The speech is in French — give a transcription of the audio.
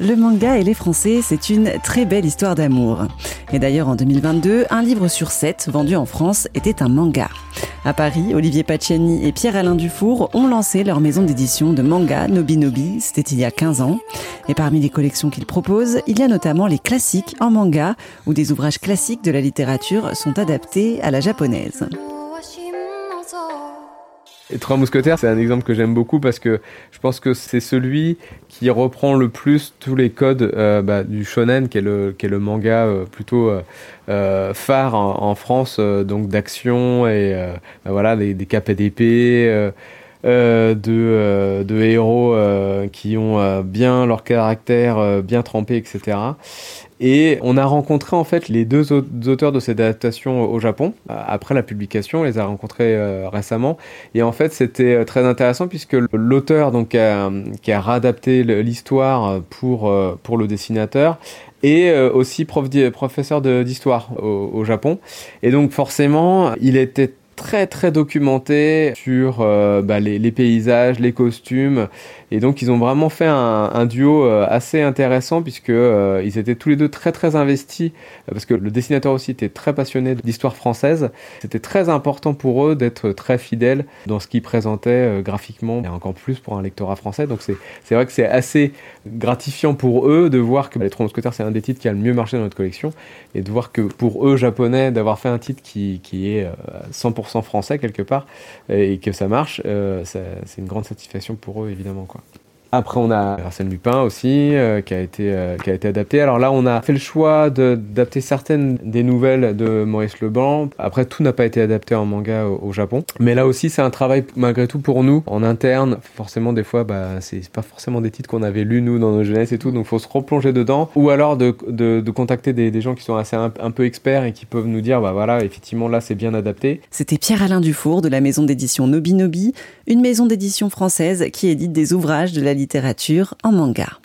Le manga et les Français, c'est une très belle histoire d'amour. Et d'ailleurs, en 2022, un livre sur sept vendu en France était un manga. À Paris, Olivier Pacciani et Pierre-Alain Dufour ont lancé leur maison d'édition de manga Nobi Nobi, c'était il y a 15 ans. Et parmi les collections qu'ils proposent, il y a notamment les classiques en manga, où des ouvrages classiques de la littérature sont adaptés à la japonaise. Et Trois Mousquetaires, c'est un exemple que j'aime beaucoup parce que je pense que c'est celui qui reprend le plus tous les codes euh, bah, du shonen, qui est le, manga euh, plutôt euh, phare en, France, donc d'action et bah, voilà, des, des capes. De, de, héros qui ont bien leur caractère, bien trempé, etc. Et on a rencontré en fait les deux auteurs de cette adaptation au Japon après la publication. On les a rencontrés euh, récemment. Et en fait, c'était euh, très intéressant puisque l'auteur donc qui a réadapté l'histoire pour euh, pour le dessinateur et aussi prof professeur d'histoire au Japon. Et donc forcément, il était très très documenté sur euh, bah, les, paysages, les costumes, et donc ils ont vraiment fait un, duo euh, assez intéressant puisque euh, ils étaient tous les deux très très investis parce que le dessinateur aussi était très passionné d'histoire française. C'était très important pour eux d'être très fidèles dans ce qu'ils présentaient graphiquement et encore plus pour un lectorat français. Donc c'est vrai que c'est assez gratifiant pour eux de voir que Les Trois Mousquetaires c'est un des titres qui a le mieux marché dans notre collection et de voir que pour eux japonais d'avoir fait un titre qui qui est 100% français quelque part et que ça marche, euh, c'est une grande satisfaction pour eux évidemment quoi. Après, on a Arsène Lupin aussi, euh, qui, a été, euh, qui a été adapté. Alors là, on a fait le choix d'adapter certaines des nouvelles de Maurice Leblanc. Après, tout n'a pas été adapté en manga au, Japon. Mais là aussi, c'est un travail malgré tout pour nous, en interne. Forcément, des fois, bah, c'est pas forcément des titres qu'on avait lus, nous, dans nos jeunesse et tout. Donc, faut se replonger dedans. Ou alors de, de, contacter des, gens qui sont assez un, peu experts et qui peuvent nous dire, bah voilà, effectivement, là, c'est bien adapté. C'était Pierre-Alain Dufour de la maison d'édition Nobi Nobi, une maison d'édition française qui édite des ouvrages de la littérature en manga.